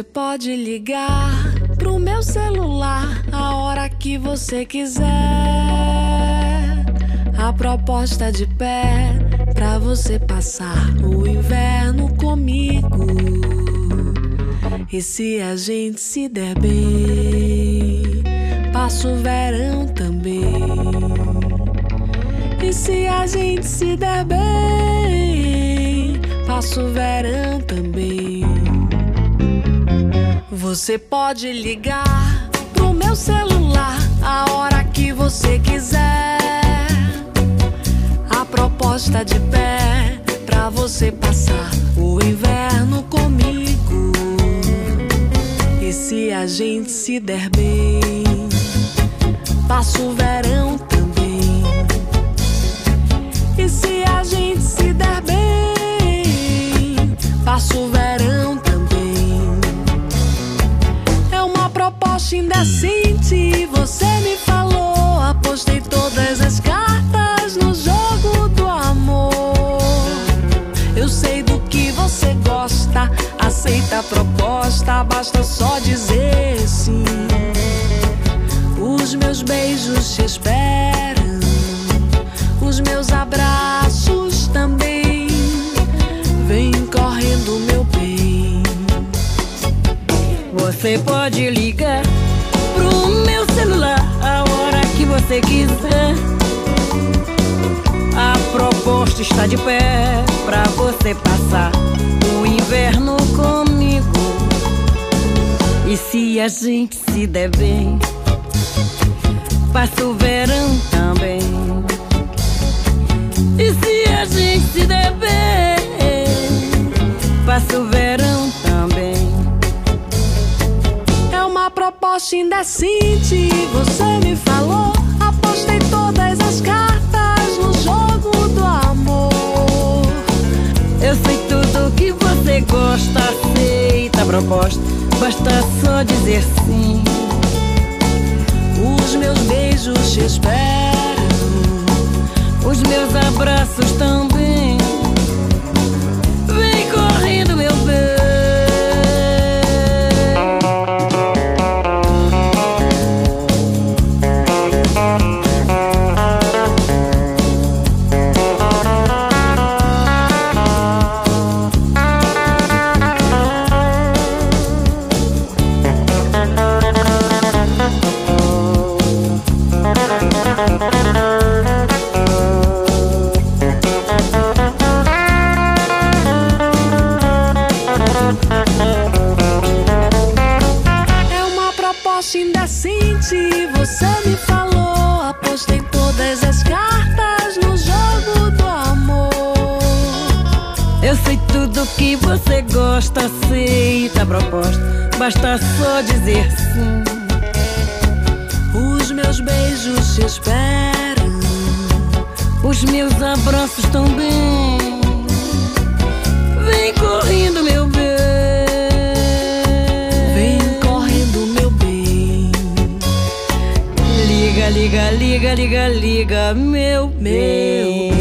Você pode ligar pro meu celular a hora que você quiser. A proposta de pé pra você passar o inverno comigo. E se a gente se der bem, passa o verão também. E se a gente se der bem, passa o verão também. Você pode ligar pro meu celular a hora que você quiser. A proposta de pé pra você passar o inverno comigo. E se a gente se der bem, passa o verão também. E se a gente se der bem, passa o verão proposta indecente. Você me falou, apostei todas as cartas no jogo do amor. Eu sei do que você gosta, aceita a proposta, basta só dizer sim. Os meus beijos te esperam, os meus abraços também. Vem correndo, meu bem. Você pode ligar quiser. A proposta está de pé pra você passar o inverno comigo. E se a gente se der bem, passa o verão também. E se a gente se der bem, passa o verão também. É uma proposta indecente. Você me falou, todas as cartas no jogo do amor. Eu sei tudo que você gosta, aceita a proposta, basta só dizer sim. Os meus beijos te esperam, Os meus abraços também. Que você gosta, aceita a proposta, basta só dizer sim. Os meus beijos te esperam, Os meus abraços também. Vem correndo, meu bem. vem correndo, meu bem. Liga, liga, liga, liga, liga, meu bem.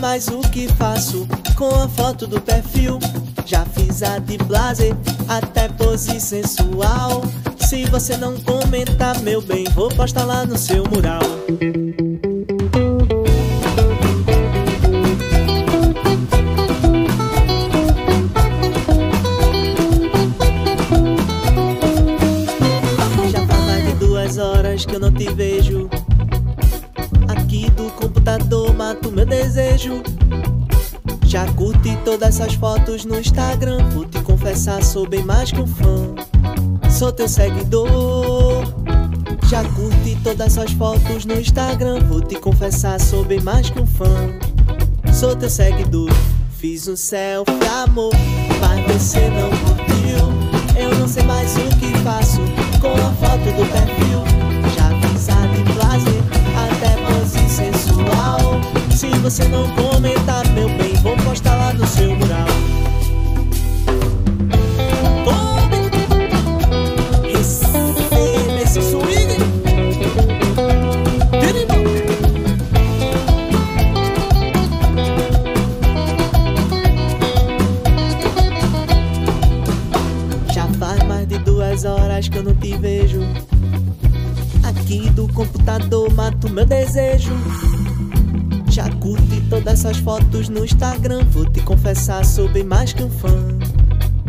Mais o que faço com a foto do perfil. Já fiz a de blazer, até pose sensual. Se você não comentar, meu bem, vou postar lá no seu mural. Essas fotos no Instagram. Vou te confessar, sou bem mais que um fã. Sou teu seguidor. Já curti todas essas fotos no Instagram. Vou te confessar, sou bem mais que um fã. Sou teu seguidor. Fiz um selfie, amor, mas você não curtiu. Eu não sei mais o que faço com a foto do perfil. Já a de blazer, até pose sensual. Se você não comentar, meu bem, vou postar lá no seu no Instagram. Vou te confessar, sou bem mais que um fã.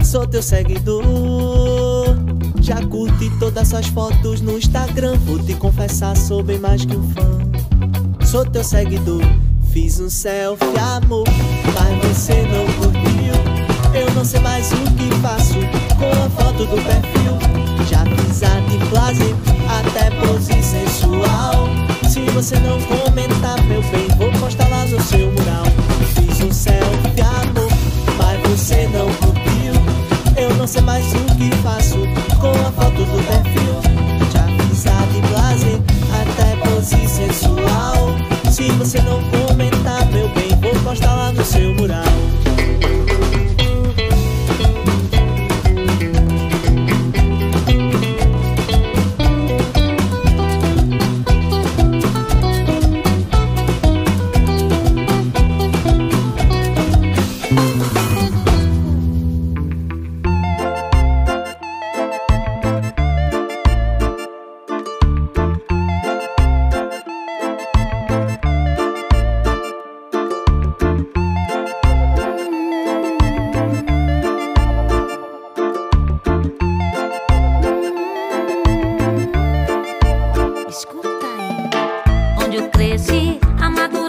Sou teu seguidor. Já curti todas essas fotos no Instagram. Vou te confessar, sou bem mais que um fã. Sou teu seguidor. Fiz um selfie, amor, mas você não curtiu. Eu não sei mais o que faço com a foto do perfil. Já fiz a de blazer, até pose sensual. Se você não comentar, meu bem, vou postar lá no seu mural. Fiz um selfie, amor, mas você não curtiu. Eu não sei mais o que faço com a foto do perfil. Já fiz de blazer, até pose sensual. Se você não comentar, meu bem, vou postar lá no seu mural. amado.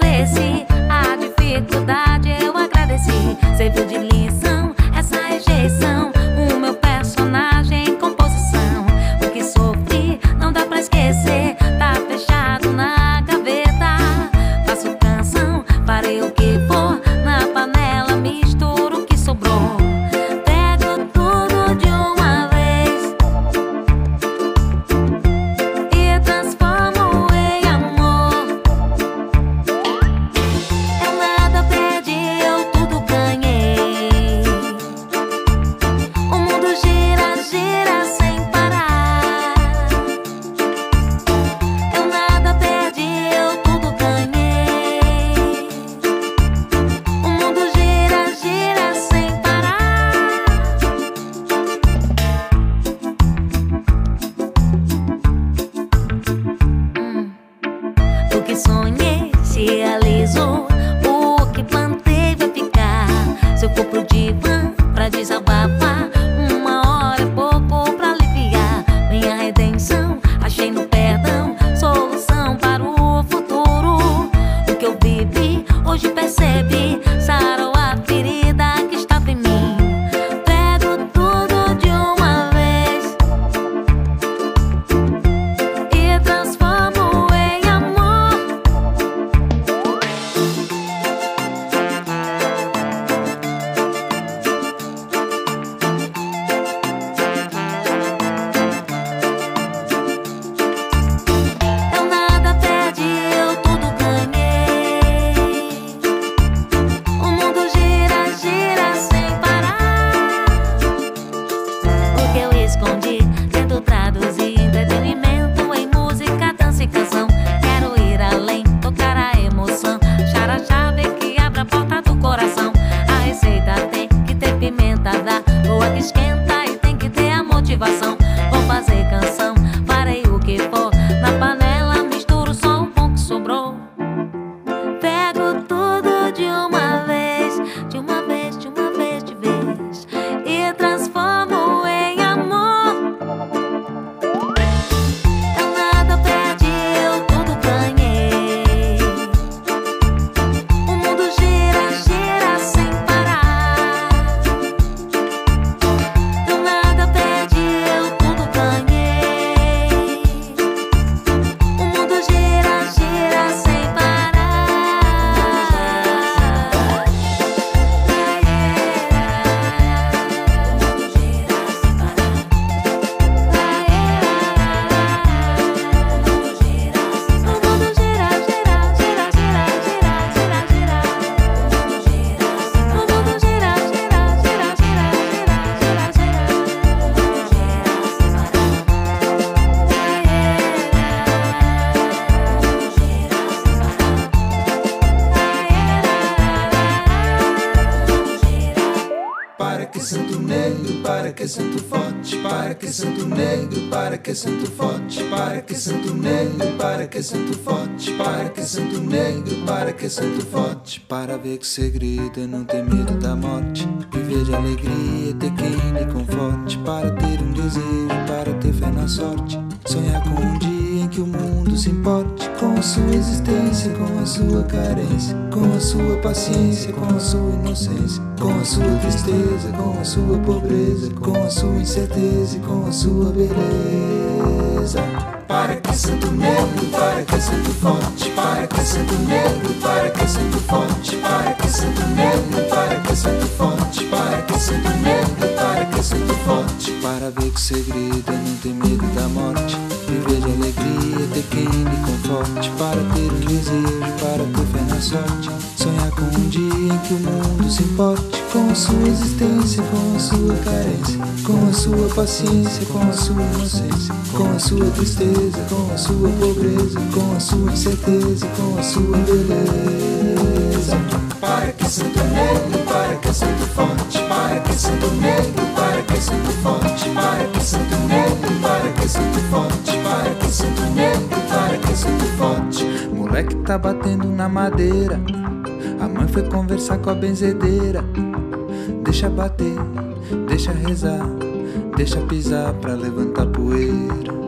Ver que segredo é não ter medo da morte, viver de alegria, ter quem lhe conforte, para ter um desejo, para ter fé na sorte, sonhar com um dia em que o mundo se importe. Com a sua existência, com a sua carência, com a sua paciência, com a sua inocência, com a sua tristeza, com a sua pobreza, com a sua incerteza e com a sua beleza. Para que santo negro, para que santo forte, para que santo negro, para que santo forte, para que santo negro, para que santo forte, para que santo negro, para que santo forte. Para ver que segredo é não ter medo da morte, viver de alegria, ter quem me conforte, para ter um desejo, para ter fé na sorte, sonhar com um dia em que o mundo se importe. Com a sua existência, com a sua carência, com a sua paciência, com a sua inocência, com a sua tristeza, com a sua pobreza, com a sua incerteza, com a sua beleza. Para que santo negro, para que santo forte, para que santo negro, para que santo forte, para que santo negro, para que santo forte, para que santo negro, para que santo forte. Moleque tá batendo na madeira. A mãe foi conversar com a benzedeira. Deixa bater, deixa rezar, deixa pisar pra levantar poeira.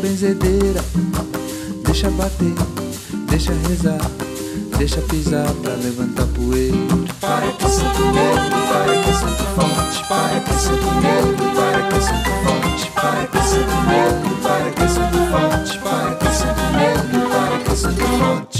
Benzedeira. Deixa bater, deixa rezar, deixa pisar pra levantar poeira. Para que santo negro, para que santo forte, para que santo negro, para que santo forte, para que santo negro, para que santo forte, para que santo negro, para que santo forte.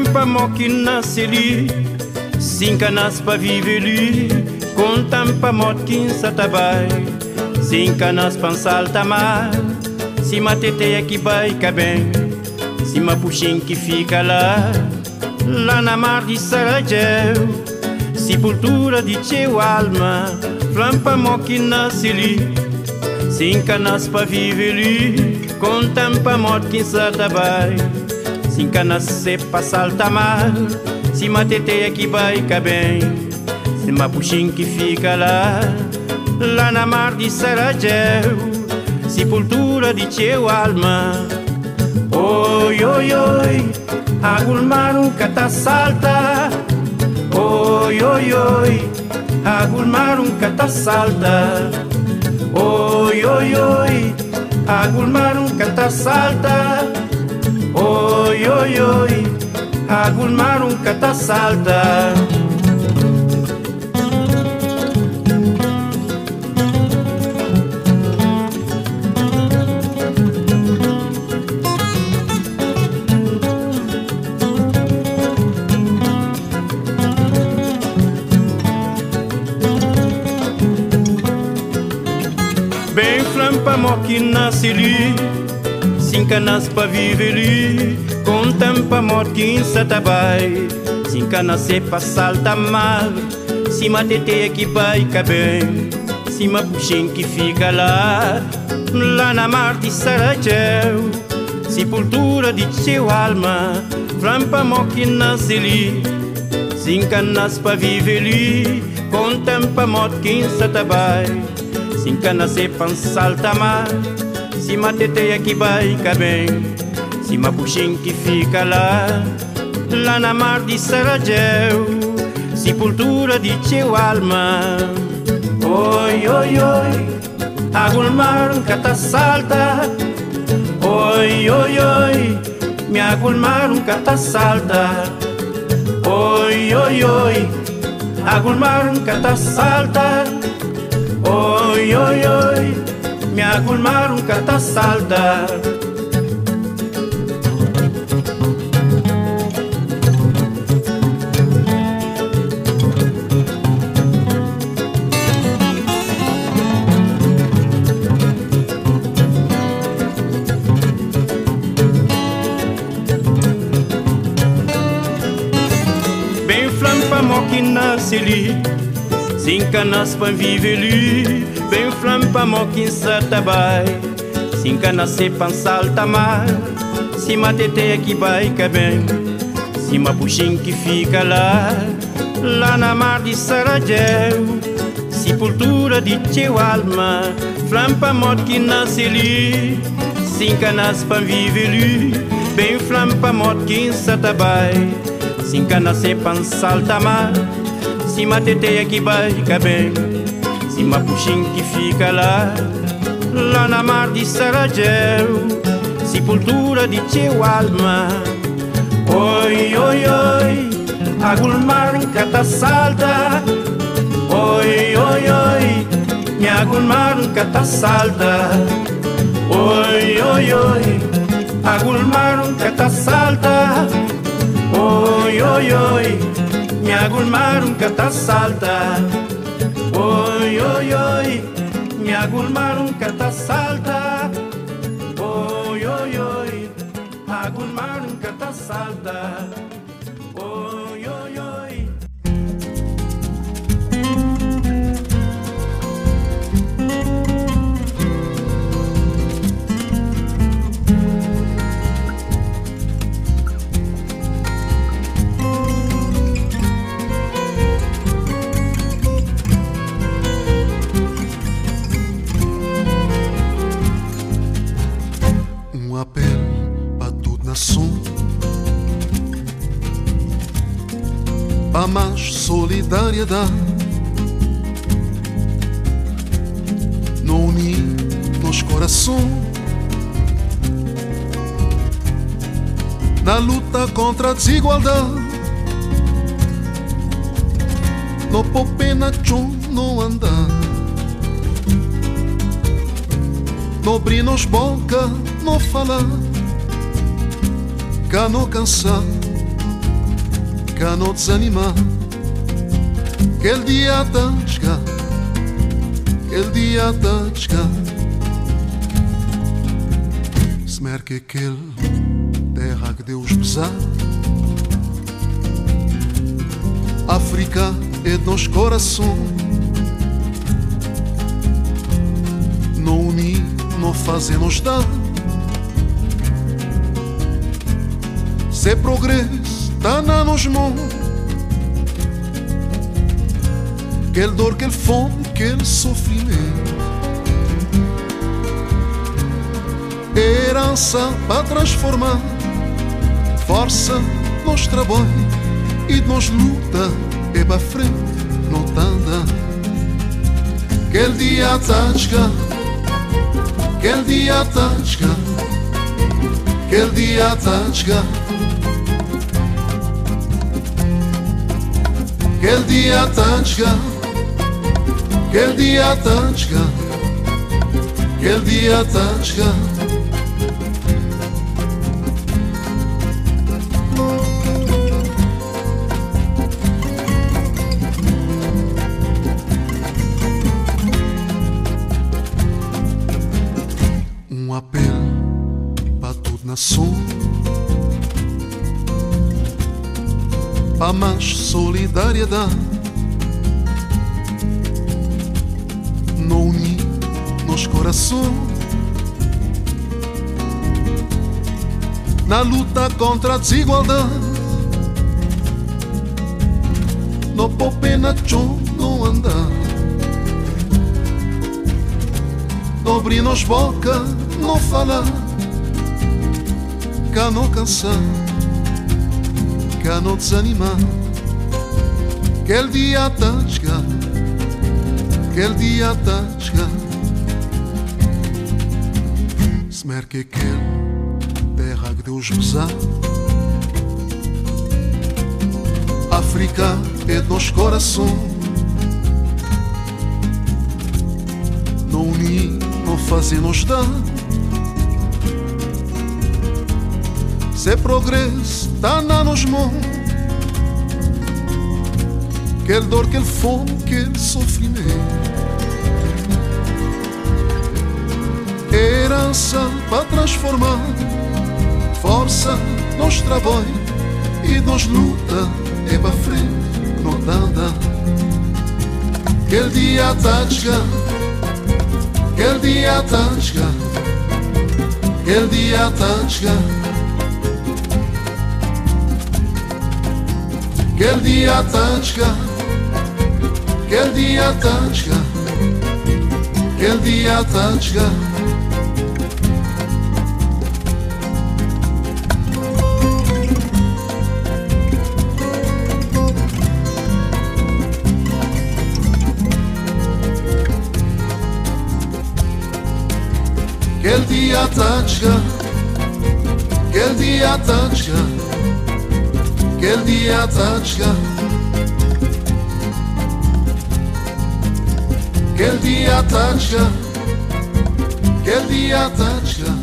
Bem flampa moque nasce ali Cinca nas pa vive ali Com tampa motquin satabai Cinca nas pan salta mar Se mateteia que vai bem Se ma puxin que fica lá Lá na mar de Sarajeu Sepultura de teu alma Flampa moque nasce ali Cinca nas pa vive ali Com tampa motquin satabai Cinca nasce pa salta mar Se mateteia que vai bem Se ma puxin que fica lá. Lá na mar de Sarajeu Sepultura de teu alma. Oi, oi, oi Agul mar um cata salta Oi, oi, oi Agul mar um cata salta Oi, oi, oi Agul mar um cata salta Oi, oi, oi, agul mar um salta. Bem flampa moque nasce ali Cinca nas pa vive ali Tampa morquin satabai Cinca nasce pa salta mar Se mateteia que vai bem Se ma puxin que fica lá Lá na mar de Sarajeu Sepultura de teu alma Flampa moque nasce ali Cinca nas pa vive ali Com tampa morquin satabai Cinca nasce pan salta mar Se ma teteia que vai bem Ma puxin que fica lá Lá na mar de Sarajeu Sepultura de teu alma Oi, oi, oi Agul mar um cata salta Oi, oi, oi Me agul mar um cata salta Oi, oi, oi, agulmar cata salta. Oi, oi, oi, me agulmar cata salta. Moquina seli Cinca nas pan vive li Bem flampa moquin sa tabai Cinca nas se pan salta mar Cima tete que que bem Cima puxim que fica lá Lá na mar de Sarajeu Sepultura de teu alma Flampa moquina seli Cinca nas pan vive li Bem flampa moquin sa tabai Cinca na sepan salta mar Cima teteia que baica bem Cima puxim que fica lá Lá na mar de Sarajeu Sepultura de teu alma. Oi, oi, oi Agulmar cata salta. Oi, oi, oi Me agulmar em cata salta. Oi, oi, oi Agulmar cata salta. Oi, oi, oi, me agulmar um cata salta. Oi, oi, oi, me agulmar um cata salta. Oi, oi, oi, agulmar um cata salta. Solidariedade Não unir nos corações Na luta contra a desigualdade No pôr pena tchum não No abrir nos boca, no falar. Cá no cansar, cá no desanimar Aquele dia tá chegar. Aquele dia tá chegar. Se merca aquele terra que Deus pesar África é de nos corações. Não unir, não fazer nos dar. Se progresso tá na nos mãos Aquele dor, aquele fome, aquele sofrimento Herança para transformar Força nos trabalho e nos luta É para frente, não tá andando Aquele dia tá a chegar Aquele dia tá a chegar Aquele dia tá a chegar Aquele dia tá Aquele dia a chegar Aquele dia chegar Um apelo para tudo nação Para mais solidariedade Na luta contra a desigualdade No pôr pena tchum não andar Não abrir nos boca, não falar Cá não cansar Cá não desanimar Aquele dia tá a chegar Aquele dia tá a merca aquele terra que Deus pesar África é dos corações. Não unir, não fazer nos dar. Se progresso tá na nos mãos. Quer dor, quer fome, quer sofrimento. Herança para transformar. Força nos trabalho e nos luta é para frente, não anda. Aquele dia tá chegando, aquele dia tá chegando, aquele dia tá chegando. Aquele dia tá chegando, aquele dia tá chegando, aquele dia tá chegando. Aquele dia tá chegando, aquele dia tá chegando,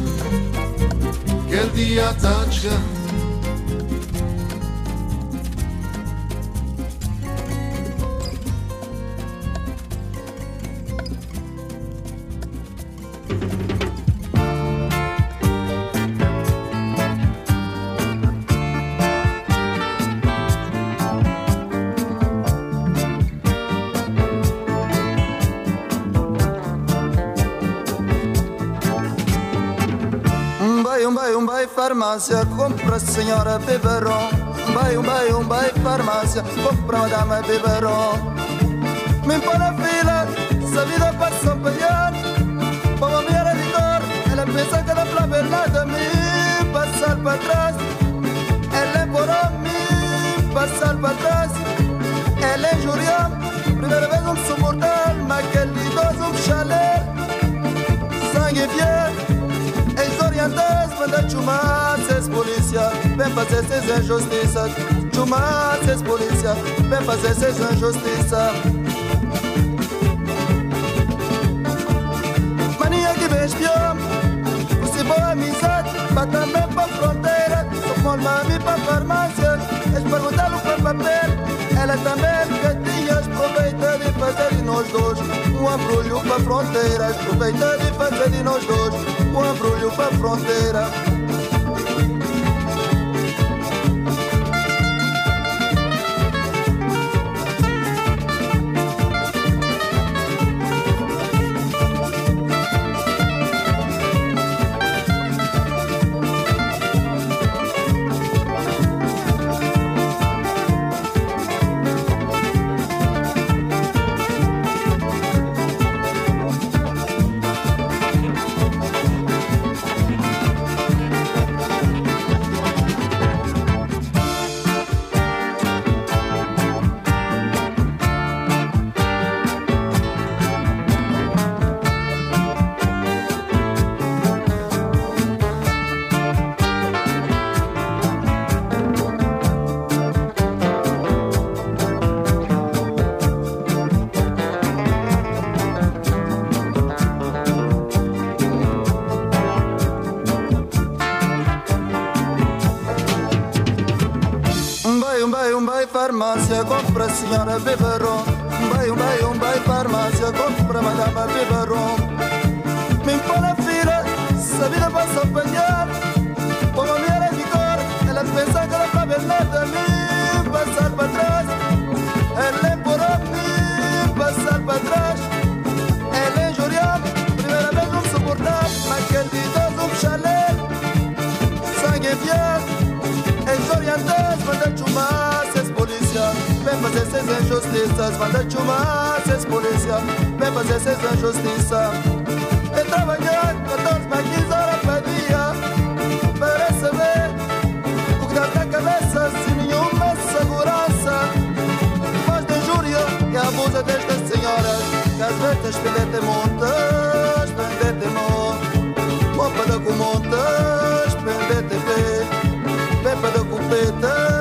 aquele dia Um bai, um bai, um bai, farmácia, compra a senhora biberon. Um bai, um bai, um bai, farmácia, compra a dama biberon. Me põe na fila, se a vida passa a apanhar. Para uma mulher de cor, ela pensa que ela plava nada me passar para trás. Ela é por mim, passar para trás. Ela é Juriam, primeira vez um suportar, mas aquele idoso um chalé. Sangue fiel. Ex-orientais, manda chumar, seus polícia. Vem fazer seis injustiças Chumar, seus polícia. Vem fazer seis injustiças Mania que vem espião Você boa amizade Mas também pra fronteira Sou mami pra farmácia Eles perguntaram para papel Ela também que tinha Aproveita de fazer de nós dois Um abrulho pra fronteira Aproveita de fazer de nós dois Um abrulho pra fronteira senhora biberon. Um bai, um bai, um bai, farmácia, compra a madama biberon. Me põe na fila, se a vida passa a apanhar. Como a mulher é de cor, ela pensa que ela vai ver nada me passar para trás. Ela é por mim, passar para trás. Ela é Juriam, primeira vez não suportar, mas aquele idoso um chalé. Sangue enfiado. Vem fazer seis injustiças Manda chumar, seus polícia. Vem fazer seis injustiças Vem trabalhar 14 para 15 horas por dia. Para receber o que dá na cabeça Sem nenhuma segurança. Faz de injúria e abusa destas senhoras Que às vezes pendete montas, pendete montas Roupa com montas, pendete pé Pepa de cupetas,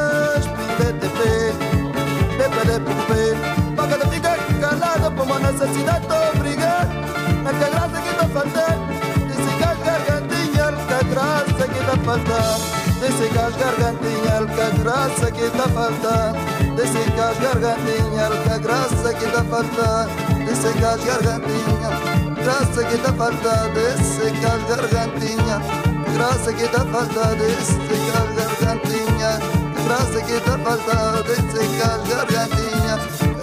necesidad t'obrigué a que grasa que te falté gargantinha el que grasa que te falta i si cas gargantinha el que grasa que te falta i si cas gargantinha el que grasa que te falta i si cas gargantinha grasa que te falta i si cas gargantinha grasa que te falta i si cas gargantinha grasa que te falta i si gargantinha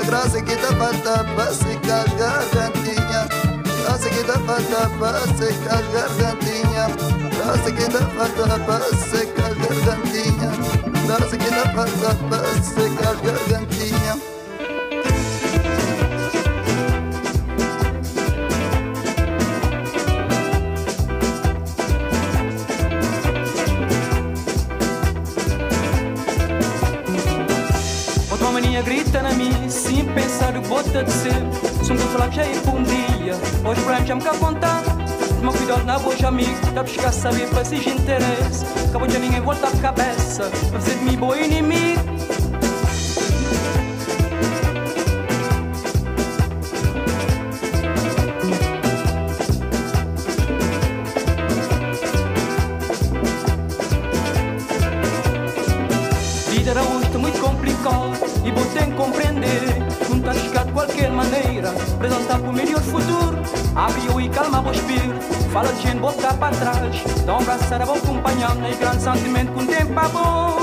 graça que faltando. Desse as gargantinha. Graça que dá falta para secar a gargantinha Graça que dá falta para secar a gargantinha Outra maninha grita na mim, sem pensar bota de ser. Sou um falar já é bom dia, hoje pra já me quer contar. Toma cuidado na boa amigo, dá buscar saber para se interesse. Acabou de ninguém volta a cabeça, pra fazer de mim bom inimigo fala de gente voltar para trás. Dá um abraço a bom companhão, nem grande sentimento com tempo é bom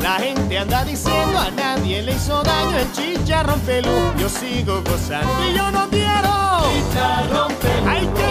La gente anda diciendo a nadie le hizo daño el chicharrón pelú. Yo sigo gozando y yo no quiero chicharrón pelú.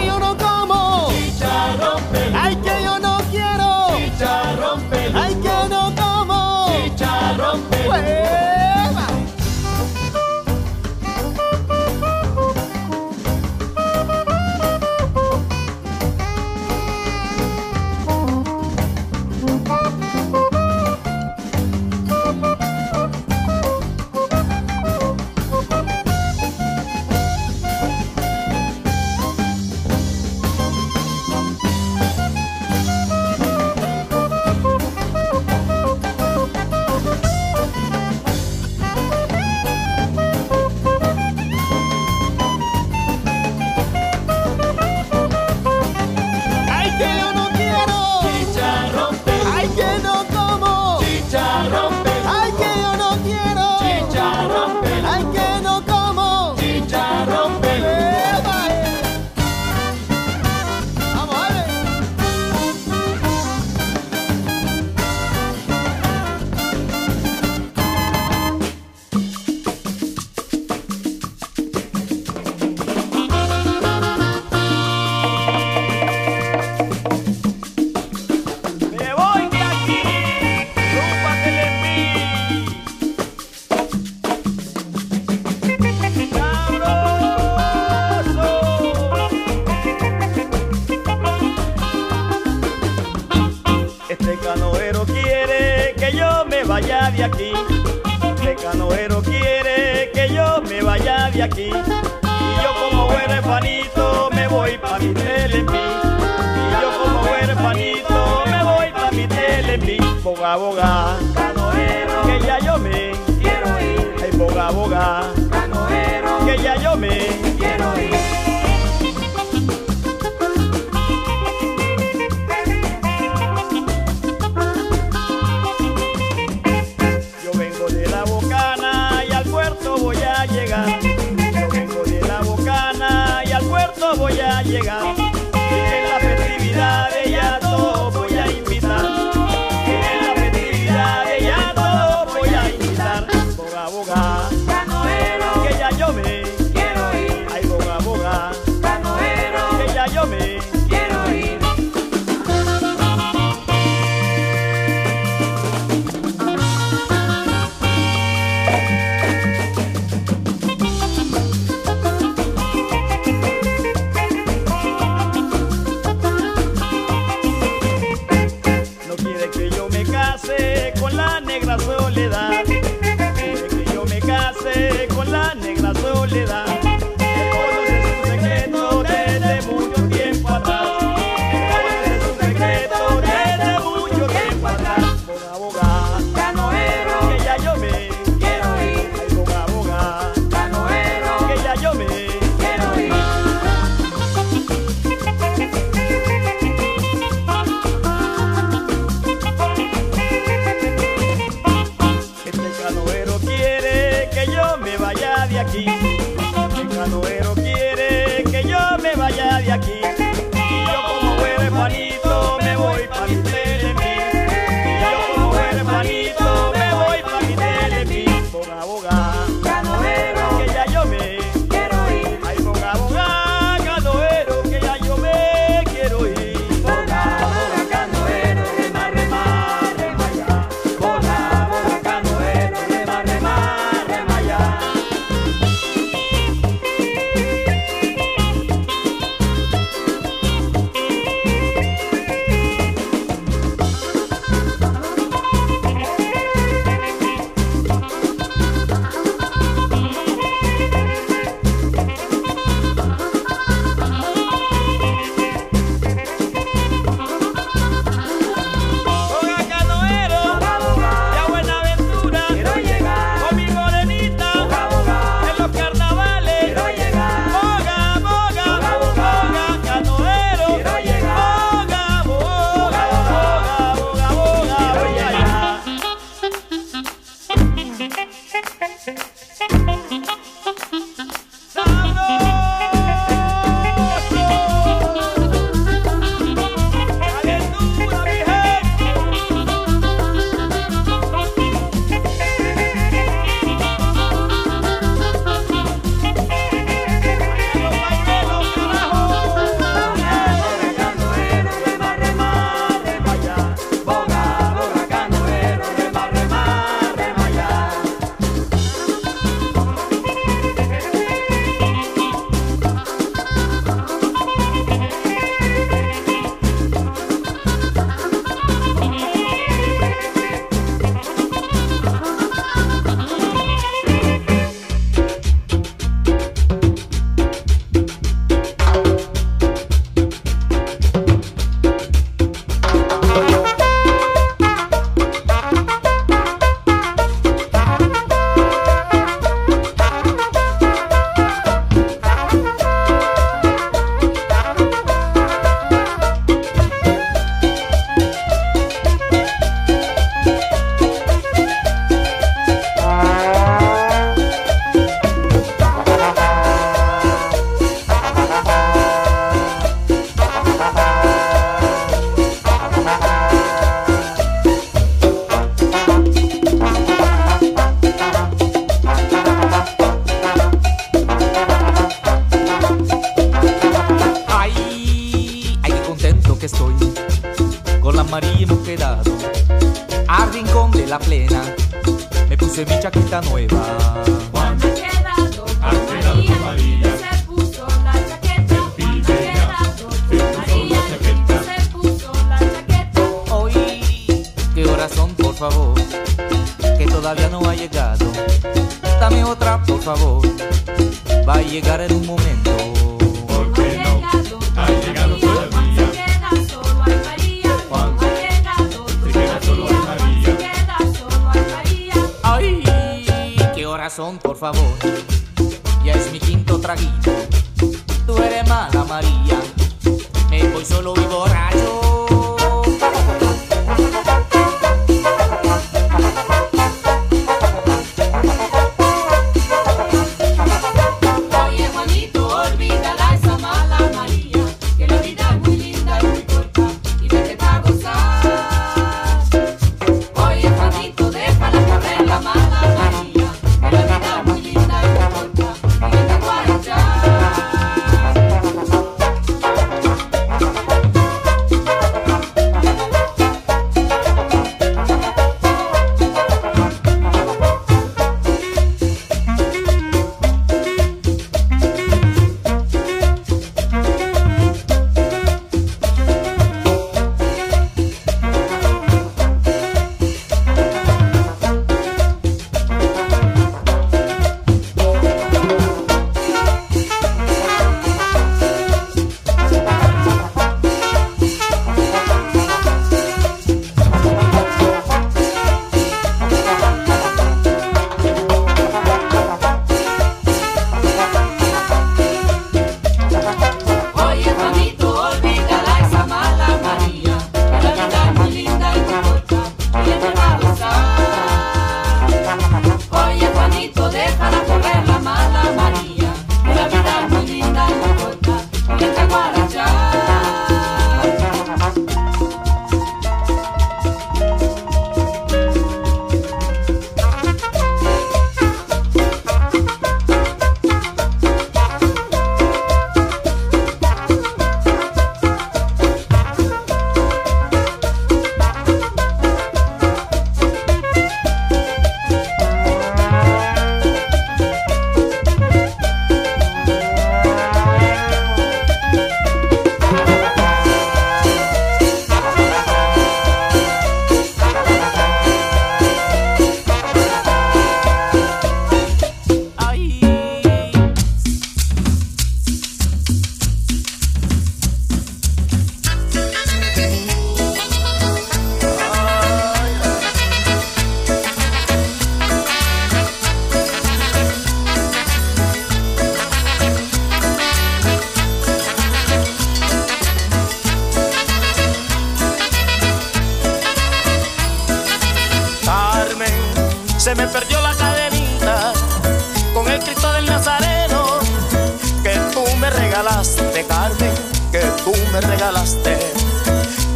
Me regalaste,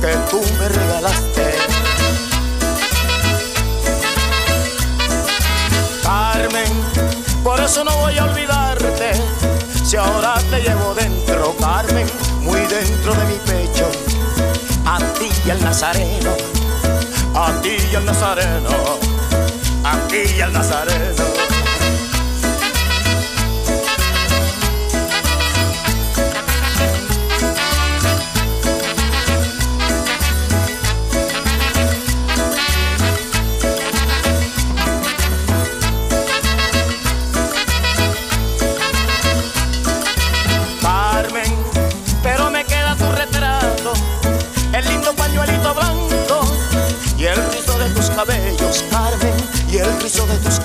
que tú me regalaste. Carmen, por eso no voy a olvidarte, si ahora te llevo dentro, Carmen, muy dentro de mi pecho, a ti y al nazareno, a ti y al nazareno, a ti y al nazareno.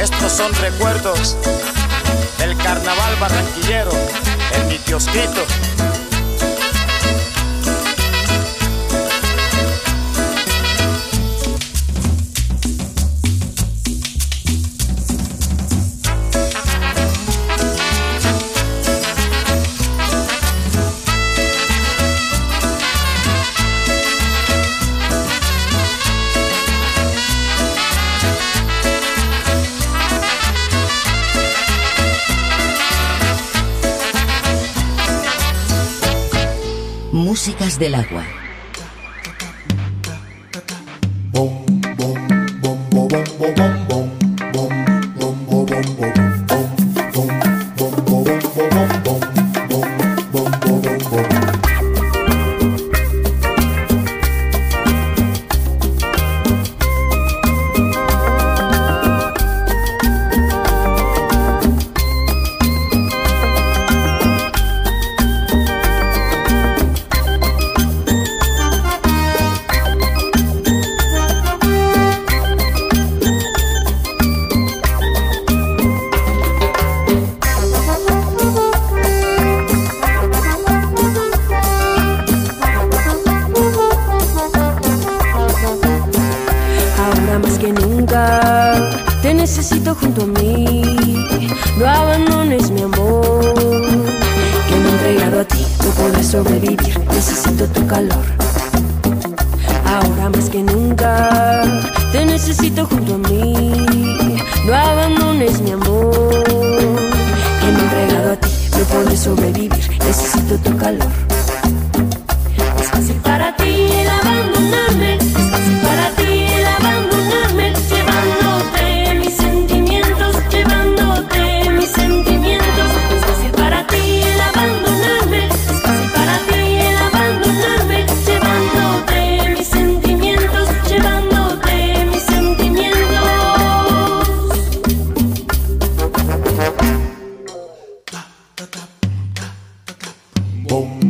Estos son recuerdos del carnaval barranquillero en mi kiosquito. Del agua. Me